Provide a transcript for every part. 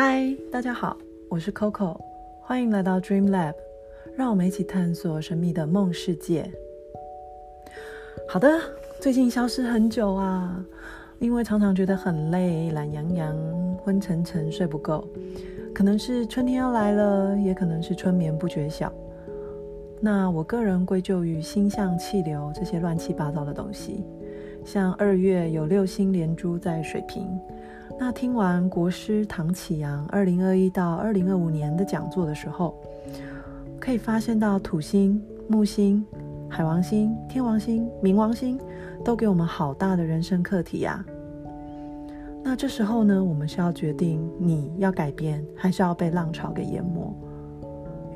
嗨，大家好，我是 Coco，欢迎来到 Dream Lab，让我们一起探索神秘的梦世界。好的，最近消失很久啊，因为常常觉得很累，懒洋洋，昏沉沉，睡不够，可能是春天要来了，也可能是春眠不觉晓。那我个人归咎于星象、气流这些乱七八糟的东西。像二月有六星连珠在水瓶。那听完国师唐启阳二零二一到二零二五年的讲座的时候，可以发现到土星、木星、海王星、天王星、冥王星都给我们好大的人生课题呀。那这时候呢，我们是要决定你要改变，还是要被浪潮给淹没？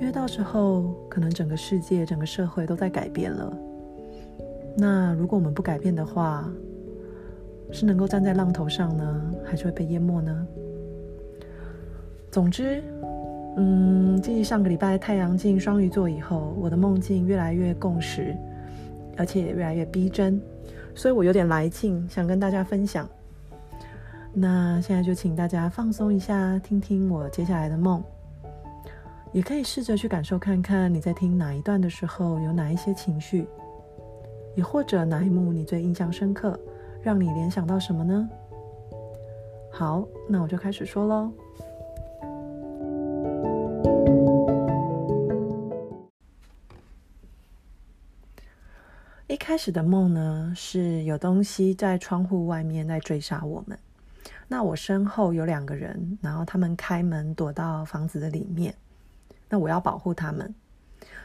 因为到时候可能整个世界、整个社会都在改变了。那如果我们不改变的话，是能够站在浪头上呢，还是会被淹没呢？总之，嗯，继上个礼拜太阳进双鱼座以后，我的梦境越来越共识，而且越来越逼真，所以我有点来劲，想跟大家分享。那现在就请大家放松一下，听听我接下来的梦，也可以试着去感受看看你在听哪一段的时候有哪一些情绪，也或者哪一幕你最印象深刻。让你联想到什么呢？好，那我就开始说喽。一开始的梦呢，是有东西在窗户外面在追杀我们。那我身后有两个人，然后他们开门躲到房子的里面。那我要保护他们。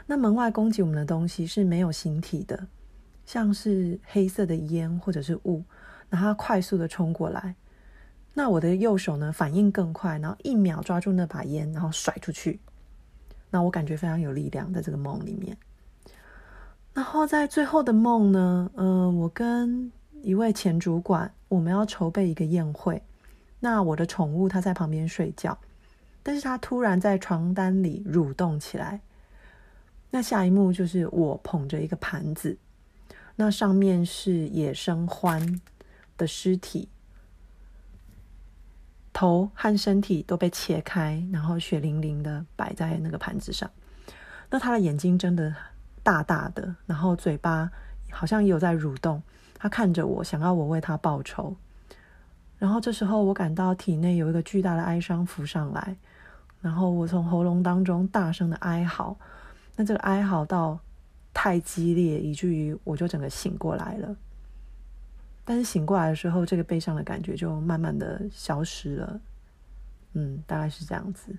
那门外攻击我们的东西是没有形体的。像是黑色的烟或者是雾，然后快速的冲过来，那我的右手呢反应更快，然后一秒抓住那把烟，然后甩出去。那我感觉非常有力量，在这个梦里面。然后在最后的梦呢，嗯，我跟一位前主管，我们要筹备一个宴会。那我的宠物它在旁边睡觉，但是它突然在床单里蠕动起来。那下一幕就是我捧着一个盘子。那上面是野生獾的尸体，头和身体都被切开，然后血淋淋的摆在那个盘子上。那他的眼睛睁得大大的，然后嘴巴好像也有在蠕动。他看着我，想要我为他报仇。然后这时候，我感到体内有一个巨大的哀伤浮上来，然后我从喉咙当中大声的哀嚎。那这个哀嚎到。太激烈，以至于我就整个醒过来了。但是醒过来的时候，这个悲伤的感觉就慢慢的消失了。嗯，大概是这样子。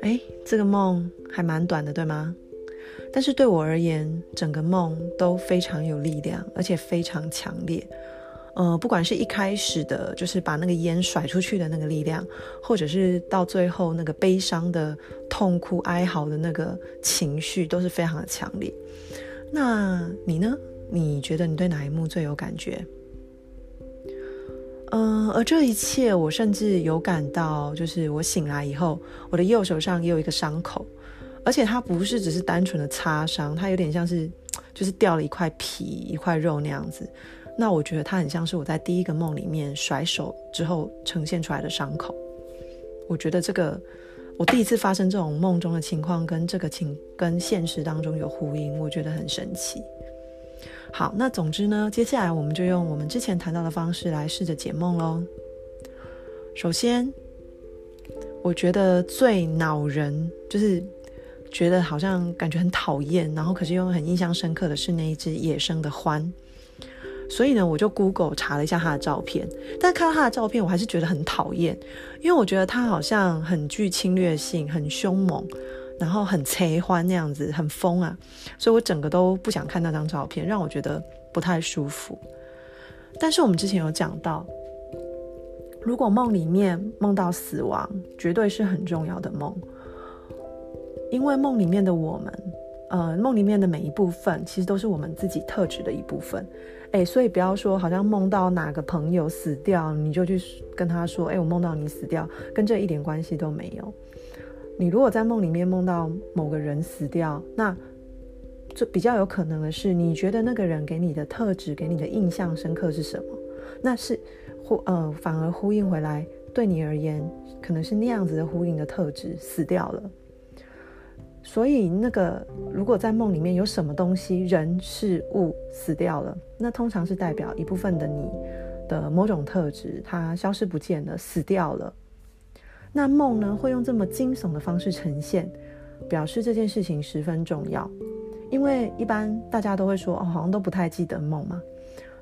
哎，这个梦还蛮短的，对吗？但是对我而言，整个梦都非常有力量，而且非常强烈。呃，不管是一开始的，就是把那个烟甩出去的那个力量，或者是到最后那个悲伤的、痛哭哀嚎的那个情绪，都是非常的强烈。那你呢？你觉得你对哪一幕最有感觉？嗯，而这一切，我甚至有感到，就是我醒来以后，我的右手上也有一个伤口，而且它不是只是单纯的擦伤，它有点像是就是掉了一块皮、一块肉那样子。那我觉得它很像是我在第一个梦里面甩手之后呈现出来的伤口。我觉得这个我第一次发生这种梦中的情况，跟这个情跟现实当中有呼应，我觉得很神奇。好，那总之呢，接下来我们就用我们之前谈到的方式来试着解梦喽。首先，我觉得最恼人，就是觉得好像感觉很讨厌，然后可是又很印象深刻的是那一只野生的獾。所以呢，我就 Google 查了一下他的照片，但看到他的照片，我还是觉得很讨厌，因为我觉得他好像很具侵略性，很凶猛，然后很贼欢那样子，很疯啊，所以我整个都不想看那张照片，让我觉得不太舒服。但是我们之前有讲到，如果梦里面梦到死亡，绝对是很重要的梦，因为梦里面的我们。呃，梦里面的每一部分其实都是我们自己特质的一部分，哎，所以不要说好像梦到哪个朋友死掉，你就去跟他说，哎，我梦到你死掉，跟这一点关系都没有。你如果在梦里面梦到某个人死掉，那就比较有可能的是，你觉得那个人给你的特质、给你的印象深刻是什么？那是呼呃，反而呼应回来，对你而言，可能是那样子的呼应的特质死掉了。所以，那个如果在梦里面有什么东西、人、事物死掉了，那通常是代表一部分的你的某种特质，它消失不见了，死掉了。那梦呢，会用这么惊悚的方式呈现，表示这件事情十分重要。因为一般大家都会说，哦，好像都不太记得梦嘛。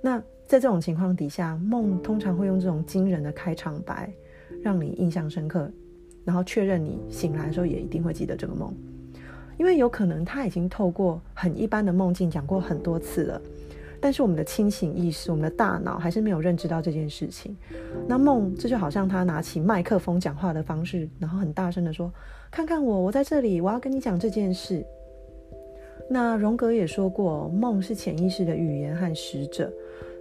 那在这种情况底下，梦通常会用这种惊人的开场白，让你印象深刻，然后确认你醒来的时候也一定会记得这个梦。因为有可能他已经透过很一般的梦境讲过很多次了，但是我们的清醒意识、我们的大脑还是没有认知到这件事情。那梦这就好像他拿起麦克风讲话的方式，然后很大声的说：“看看我，我在这里，我要跟你讲这件事。”那荣格也说过，梦是潜意识的语言和使者。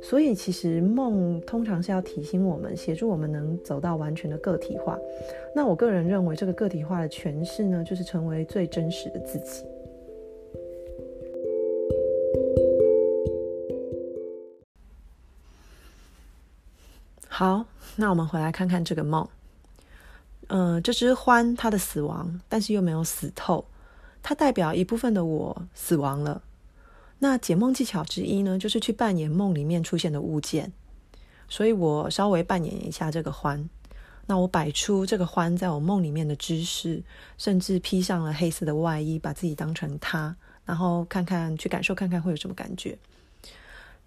所以，其实梦通常是要提醒我们，协助我们能走到完全的个体化。那我个人认为，这个个体化的诠释呢，就是成为最真实的自己。好，那我们回来看看这个梦。嗯，这只獾它的死亡，但是又没有死透，它代表一部分的我死亡了。那解梦技巧之一呢，就是去扮演梦里面出现的物件。所以我稍微扮演一下这个欢。那我摆出这个欢在我梦里面的姿势，甚至披上了黑色的外衣，把自己当成他，然后看看去感受看看会有什么感觉。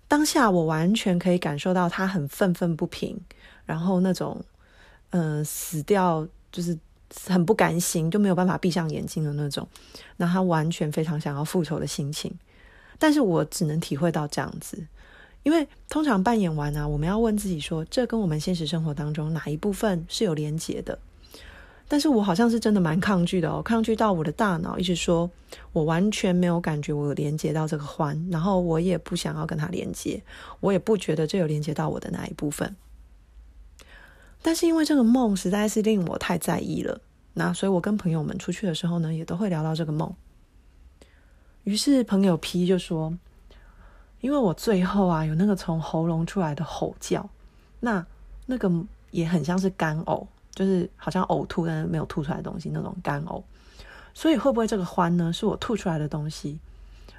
当下我完全可以感受到他很愤愤不平，然后那种嗯死掉就是很不甘心，就没有办法闭上眼睛的那种。那他完全非常想要复仇的心情。但是我只能体会到这样子，因为通常扮演完啊，我们要问自己说，这跟我们现实生活当中哪一部分是有连结的？但是我好像是真的蛮抗拒的哦，抗拒到我的大脑一直说我完全没有感觉我连接到这个欢，然后我也不想要跟他连接，我也不觉得这有连接到我的哪一部分。但是因为这个梦实在是令我太在意了，那所以我跟朋友们出去的时候呢，也都会聊到这个梦。于是朋友 P 就说：“因为我最后啊有那个从喉咙出来的吼叫，那那个也很像是干呕，就是好像呕吐但是没有吐出来的东西那种干呕。所以会不会这个欢呢是我吐出来的东西？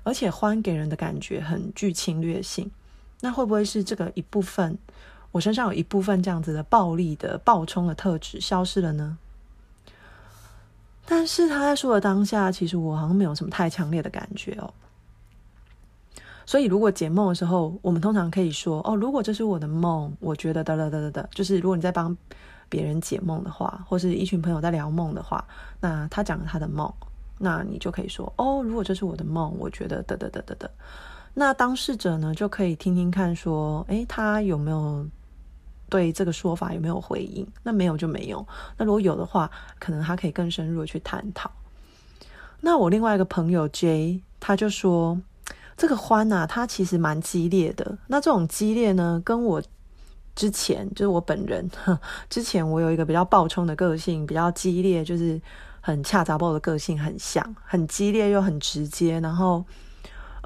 而且欢给人的感觉很具侵略性，那会不会是这个一部分我身上有一部分这样子的暴力的暴冲的特质消失了呢？”但是他在说的当下，其实我好像没有什么太强烈的感觉哦。所以如果解梦的时候，我们通常可以说：“哦，如果这是我的梦，我觉得……”哒哒哒哒哒，就是如果你在帮别人解梦的话，或是一群朋友在聊梦的话，那他讲了他的梦，那你就可以说：“哦，如果这是我的梦，我觉得……哒哒哒哒哒。”那当事者呢，就可以听听看，说：“诶，他有没有？”对这个说法有没有回应？那没有就没有。那如果有的话，可能他可以更深入的去探讨。那我另外一个朋友 J，他就说这个欢呐，他其实蛮激烈的。那这种激烈呢，跟我之前就是我本人，之前我有一个比较暴冲的个性，比较激烈，就是很恰杂暴的个性很像，很激烈又很直接，然后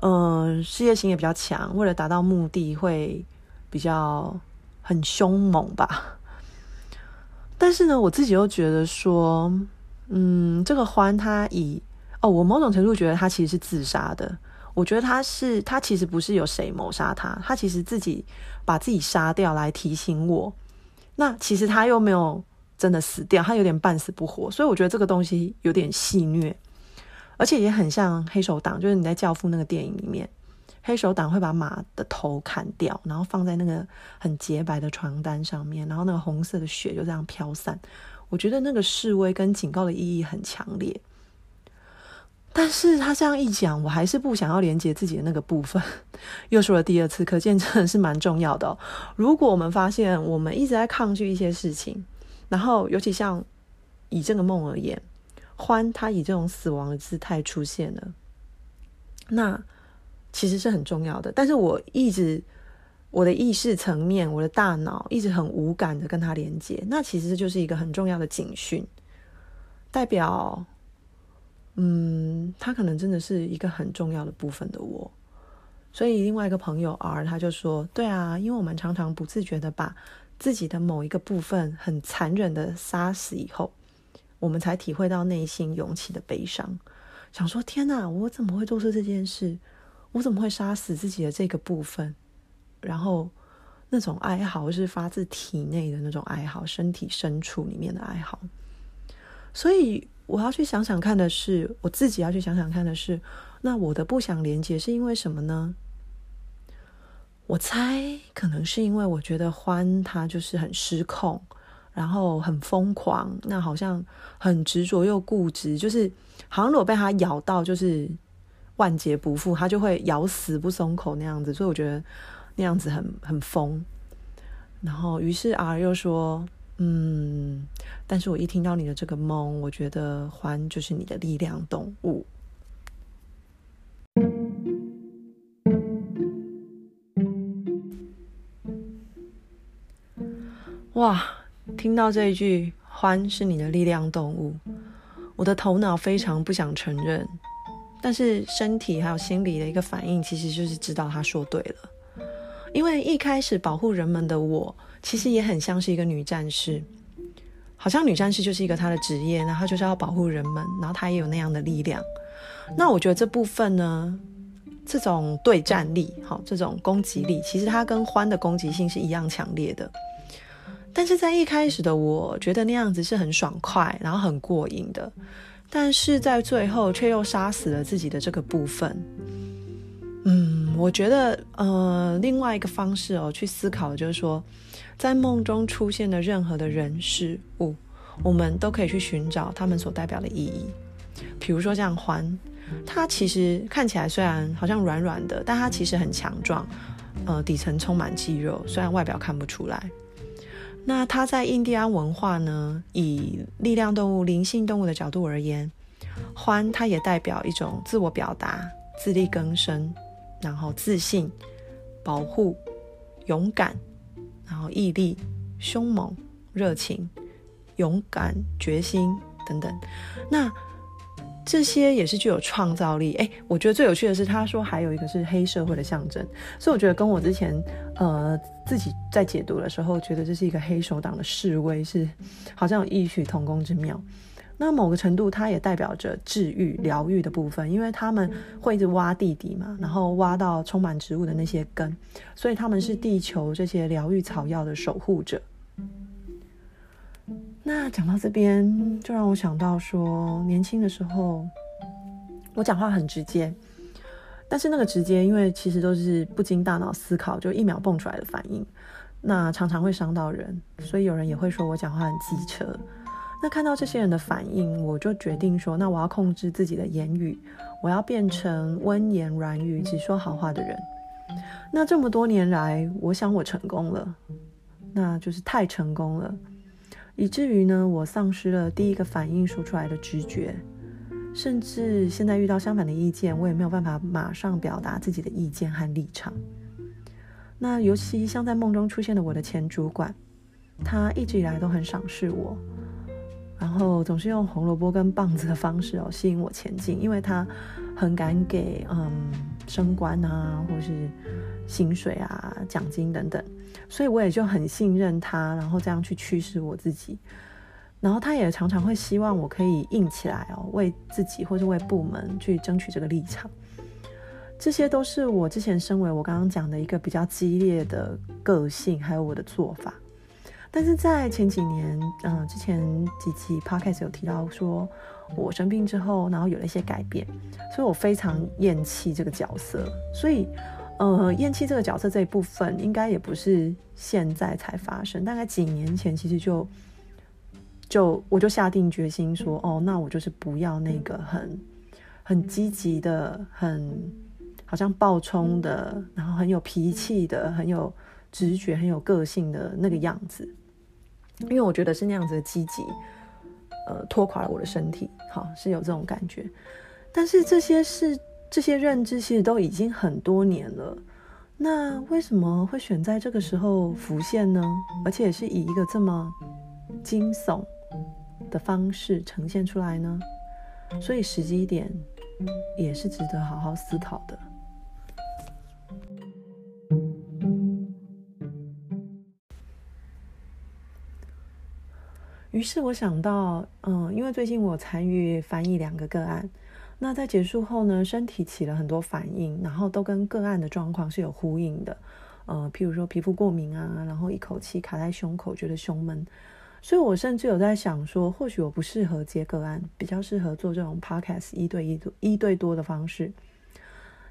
嗯，事业心也比较强，为了达到目的会比较。很凶猛吧，但是呢，我自己又觉得说，嗯，这个欢他以哦，我某种程度觉得他其实是自杀的。我觉得他是他其实不是有谁谋杀他，他其实自己把自己杀掉来提醒我。那其实他又没有真的死掉，他有点半死不活，所以我觉得这个东西有点戏虐，而且也很像黑手党，就是你在《教父》那个电影里面。黑手党会把马的头砍掉，然后放在那个很洁白的床单上面，然后那个红色的血就这样飘散。我觉得那个示威跟警告的意义很强烈。但是他这样一讲，我还是不想要连接自己的那个部分。又说了第二次，可见真的是蛮重要的。如果我们发现我们一直在抗拒一些事情，然后尤其像以这个梦而言，欢他以这种死亡的姿态出现了，那。其实是很重要的，但是我一直我的意识层面，我的大脑一直很无感的跟他连接，那其实就是一个很重要的警讯，代表嗯，他可能真的是一个很重要的部分的我。所以另外一个朋友 R 他就说：“对啊，因为我们常常不自觉的把自己的某一个部分很残忍的杀死以后，我们才体会到内心涌起的悲伤。想说：天哪，我怎么会做出这件事？我怎么会杀死自己的这个部分？然后那种哀嚎是发自体内的那种哀嚎，身体深处里面的哀嚎。所以我要去想想看的是，我自己要去想想看的是，那我的不想连接是因为什么呢？”我猜可能是因为我觉得欢他就是很失控，然后很疯狂，那好像很执着又固执，就是好像如果被他咬到就是万劫不复，他就会咬死不松口那样子，所以我觉得那样子很很疯。然后于是 R 又说：“嗯，但是我一听到你的这个梦，我觉得欢就是你的力量动物。”哇，听到这一句“欢是你的力量动物”，我的头脑非常不想承认，但是身体还有心理的一个反应，其实就是知道他说对了。因为一开始保护人们的我，其实也很像是一个女战士，好像女战士就是一个她的职业，那她就是要保护人们，然后她也有那样的力量。那我觉得这部分呢，这种对战力，好，这种攻击力，其实它跟欢的攻击性是一样强烈的。但是在一开始的我觉得那样子是很爽快，然后很过瘾的，但是在最后却又杀死了自己的这个部分。嗯，我觉得呃，另外一个方式哦，去思考就是说，在梦中出现的任何的人事物，我们都可以去寻找他们所代表的意义。比如说像欢，他其实看起来虽然好像软软的，但他其实很强壮，呃，底层充满肌肉，虽然外表看不出来。那它在印第安文化呢，以力量动物、灵性动物的角度而言，欢它也代表一种自我表达、自力更生，然后自信、保护、勇敢，然后毅力、凶猛、热情、勇敢、决心等等。那这些也是具有创造力。哎，我觉得最有趣的是，他说还有一个是黑社会的象征，所以我觉得跟我之前呃自己在解读的时候，觉得这是一个黑手党的示威，是好像有异曲同工之妙。那某个程度，它也代表着治愈、疗愈的部分，因为他们会一直挖地底嘛，然后挖到充满植物的那些根，所以他们是地球这些疗愈草药的守护者。那讲到这边，就让我想到说，年轻的时候，我讲话很直接，但是那个直接，因为其实都是不经大脑思考就一秒蹦出来的反应，那常常会伤到人，所以有人也会说我讲话很机车。那看到这些人的反应，我就决定说，那我要控制自己的言语，我要变成温言软语、只说好话的人。那这么多年来，我想我成功了，那就是太成功了。以至于呢，我丧失了第一个反应说出来的直觉，甚至现在遇到相反的意见，我也没有办法马上表达自己的意见和立场。那尤其像在梦中出现的我的前主管，他一直以来都很赏识我，然后总是用红萝卜跟棒子的方式哦吸引我前进，因为他很敢给嗯升官啊，或是薪水啊、奖金等等。所以我也就很信任他，然后这样去驱使我自己。然后他也常常会希望我可以硬起来哦，为自己或是为部门去争取这个立场。这些都是我之前身为我刚刚讲的一个比较激烈的个性，还有我的做法。但是在前几年，嗯，之前几期 podcast 有提到说，我生病之后，然后有了一些改变，所以我非常厌弃这个角色，所以。呃，厌弃这个角色这一部分，应该也不是现在才发生，大概几年前，其实就就我就下定决心说，哦，那我就是不要那个很很积极的，很好像暴冲的，然后很有脾气的，很有直觉、很有个性的那个样子，因为我觉得是那样子的积极，呃，拖垮了我的身体，好是有这种感觉，但是这些是。这些认知其实都已经很多年了，那为什么会选在这个时候浮现呢？而且是以一个这么惊悚的方式呈现出来呢？所以时机点也是值得好好思考的。于是我想到，嗯，因为最近我参与翻译两个个案，那在结束后呢，身体起了很多反应，然后都跟个案的状况是有呼应的，呃，譬如说皮肤过敏啊，然后一口气卡在胸口，觉得胸闷，所以我甚至有在想说，或许我不适合接个案，比较适合做这种 podcast 一对一、一对多的方式。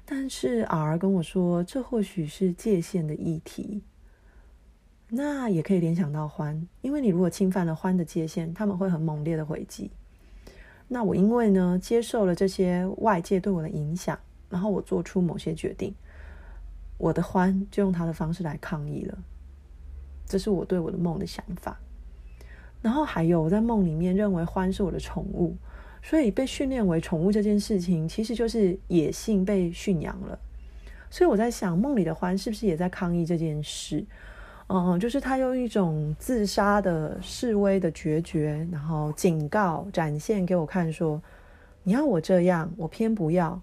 但是 R 跟我说，这或许是界限的议题。那也可以联想到欢，因为你如果侵犯了欢的界限，他们会很猛烈的回击。那我因为呢接受了这些外界对我的影响，然后我做出某些决定，我的欢就用他的方式来抗议了。这是我对我的梦的想法。然后还有我在梦里面认为欢是我的宠物，所以被训练为宠物这件事情，其实就是野性被驯养了。所以我在想，梦里的欢是不是也在抗议这件事？嗯，就是他用一种自杀的示威的决绝，然后警告展现给我看，说你要我这样，我偏不要，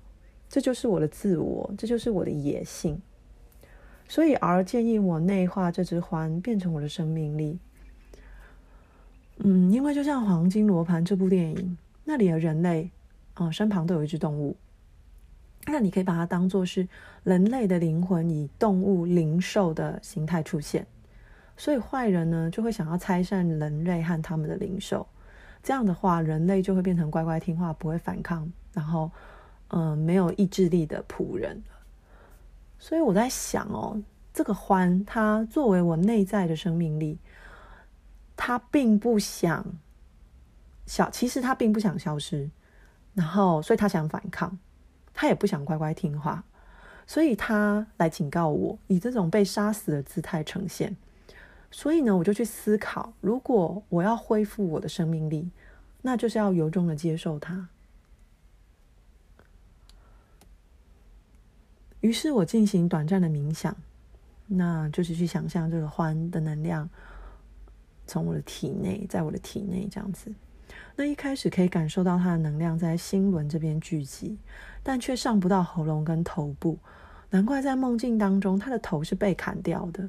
这就是我的自我，这就是我的野性。所以而建议我内化这只环，变成我的生命力。嗯，因为就像《黄金罗盘》这部电影，那里的人类啊，身旁都有一只动物，那你可以把它当做是人类的灵魂，以动物灵兽的形态出现。所以坏人呢，就会想要拆散人类和他们的灵兽，这样的话，人类就会变成乖乖听话、不会反抗，然后，嗯，没有意志力的仆人所以我在想哦，这个欢，它作为我内在的生命力，它并不想消，其实它并不想消失，然后，所以他想反抗，他也不想乖乖听话，所以他来警告我，以这种被杀死的姿态呈现。所以呢，我就去思考，如果我要恢复我的生命力，那就是要由衷的接受它。于是我进行短暂的冥想，那就是去想象这个欢的能量从我的体内，在我的体内这样子。那一开始可以感受到他的能量在心轮这边聚集，但却上不到喉咙跟头部，难怪在梦境当中，他的头是被砍掉的。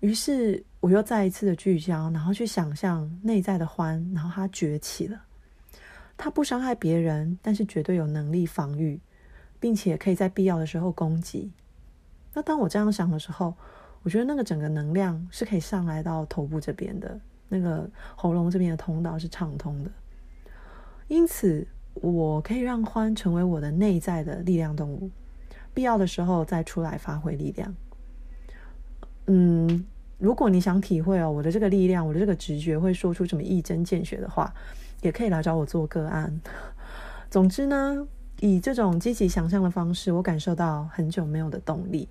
于是我又再一次的聚焦，然后去想象内在的欢，然后他崛起了。他不伤害别人，但是绝对有能力防御，并且可以在必要的时候攻击。那当我这样想的时候，我觉得那个整个能量是可以上来到头部这边的，那个喉咙这边的通道是畅通的。因此，我可以让欢成为我的内在的力量动物，必要的时候再出来发挥力量。嗯。如果你想体会哦，我的这个力量，我的这个直觉会说出什么一针见血的话，也可以来找我做个案。总之呢，以这种积极想象的方式，我感受到很久没有的动力。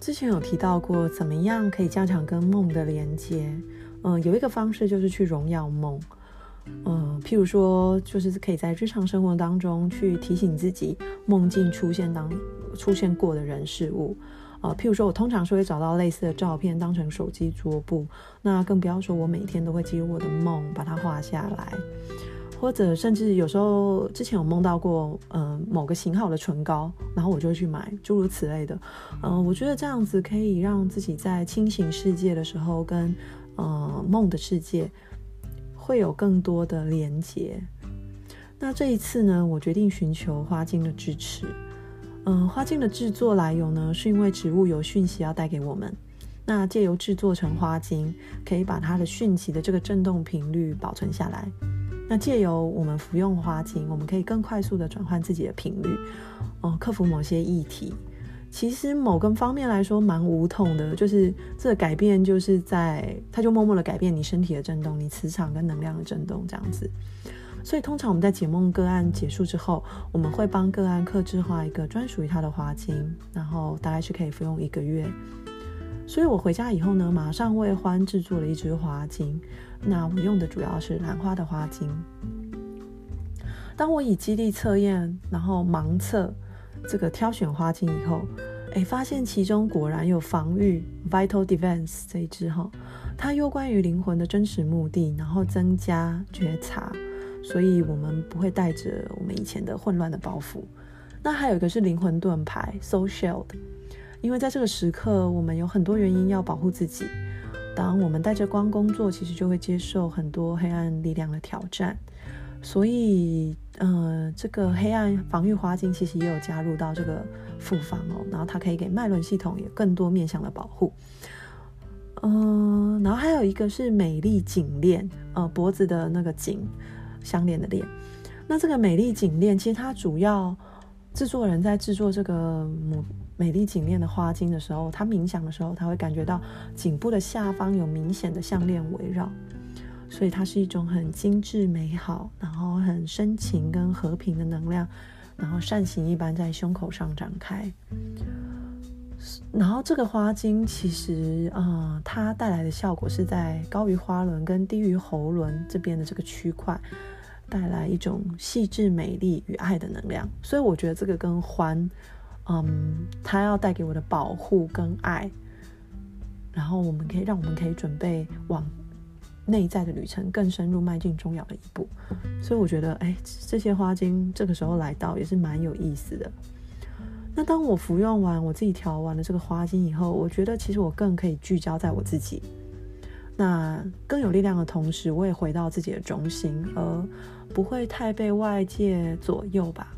之前有提到过，怎么样可以加强跟梦的连接？嗯，有一个方式就是去荣耀梦。嗯，譬如说，就是可以在日常生活当中去提醒自己梦境出现当出现过的人事物。啊，譬如说，我通常是会找到类似的照片当成手机桌布，那更不要说我每天都会记录我的梦，把它画下来，或者甚至有时候之前有梦到过，嗯，某个型号的唇膏，然后我就会去买，诸如此类的。嗯，我觉得这样子可以让自己在清醒世界的时候跟呃梦的世界。会有更多的连接。那这一次呢，我决定寻求花精的支持。嗯，花精的制作来由呢，是因为植物有讯息要带给我们。那借由制作成花精，可以把它的讯息的这个振动频率保存下来。那借由我们服用花精，我们可以更快速的转换自己的频率，哦，克服某些议题。其实某个方面来说蛮无痛的，就是这个改变就是在它就默默的改变你身体的震动，你磁场跟能量的震动这样子。所以通常我们在解梦个案结束之后，我们会帮个案克制化一个专属于他的花精，然后大概是可以服用一个月。所以我回家以后呢，马上为欢制作了一支花精，那我用的主要是兰花的花精。当我以基地测验，然后盲测。这个挑选花精以后，哎，发现其中果然有防御 （Vital Defense） 这一支哈，它又关于灵魂的真实目的，然后增加觉察，所以我们不会带着我们以前的混乱的包袱。那还有一个是灵魂盾牌 （Soul Shield），因为在这个时刻，我们有很多原因要保护自己。当我们带着光工作，其实就会接受很多黑暗力量的挑战。所以，呃，这个黑暗防御花精其实也有加入到这个复方哦，然后它可以给脉轮系统有更多面向的保护。嗯，然后还有一个是美丽颈链，呃，脖子的那个颈相连的链。那这个美丽颈链，其实它主要制作人在制作这个母美丽颈链的花精的时候，他冥想的时候，他会感觉到颈部的下方有明显的项链围绕。所以它是一种很精致美好，然后很深情跟和平的能量，然后扇形一般在胸口上展开。然后这个花精其实啊，它带来的效果是在高于花轮跟低于喉轮这边的这个区块，带来一种细致美丽与爱的能量。所以我觉得这个跟欢，嗯，它要带给我的保护跟爱，然后我们可以让我们可以准备往。内在的旅程更深入，迈进重要的一步，所以我觉得，哎，这些花精这个时候来到也是蛮有意思的。那当我服用完我自己调完了这个花精以后，我觉得其实我更可以聚焦在我自己，那更有力量的同时，我也回到自己的中心，而不会太被外界左右吧。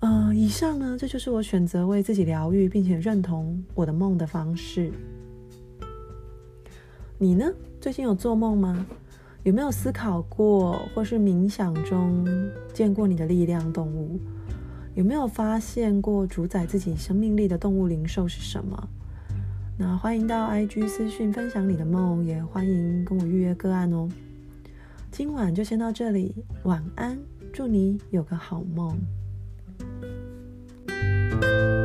嗯，以上呢，这就是我选择为自己疗愈，并且认同我的梦的方式。你呢？最近有做梦吗？有没有思考过，或是冥想中见过你的力量动物？有没有发现过主宰自己生命力的动物灵兽是什么？那欢迎到 IG 私讯分享你的梦，也欢迎跟我预约个案哦。今晚就先到这里，晚安，祝你有个好梦。you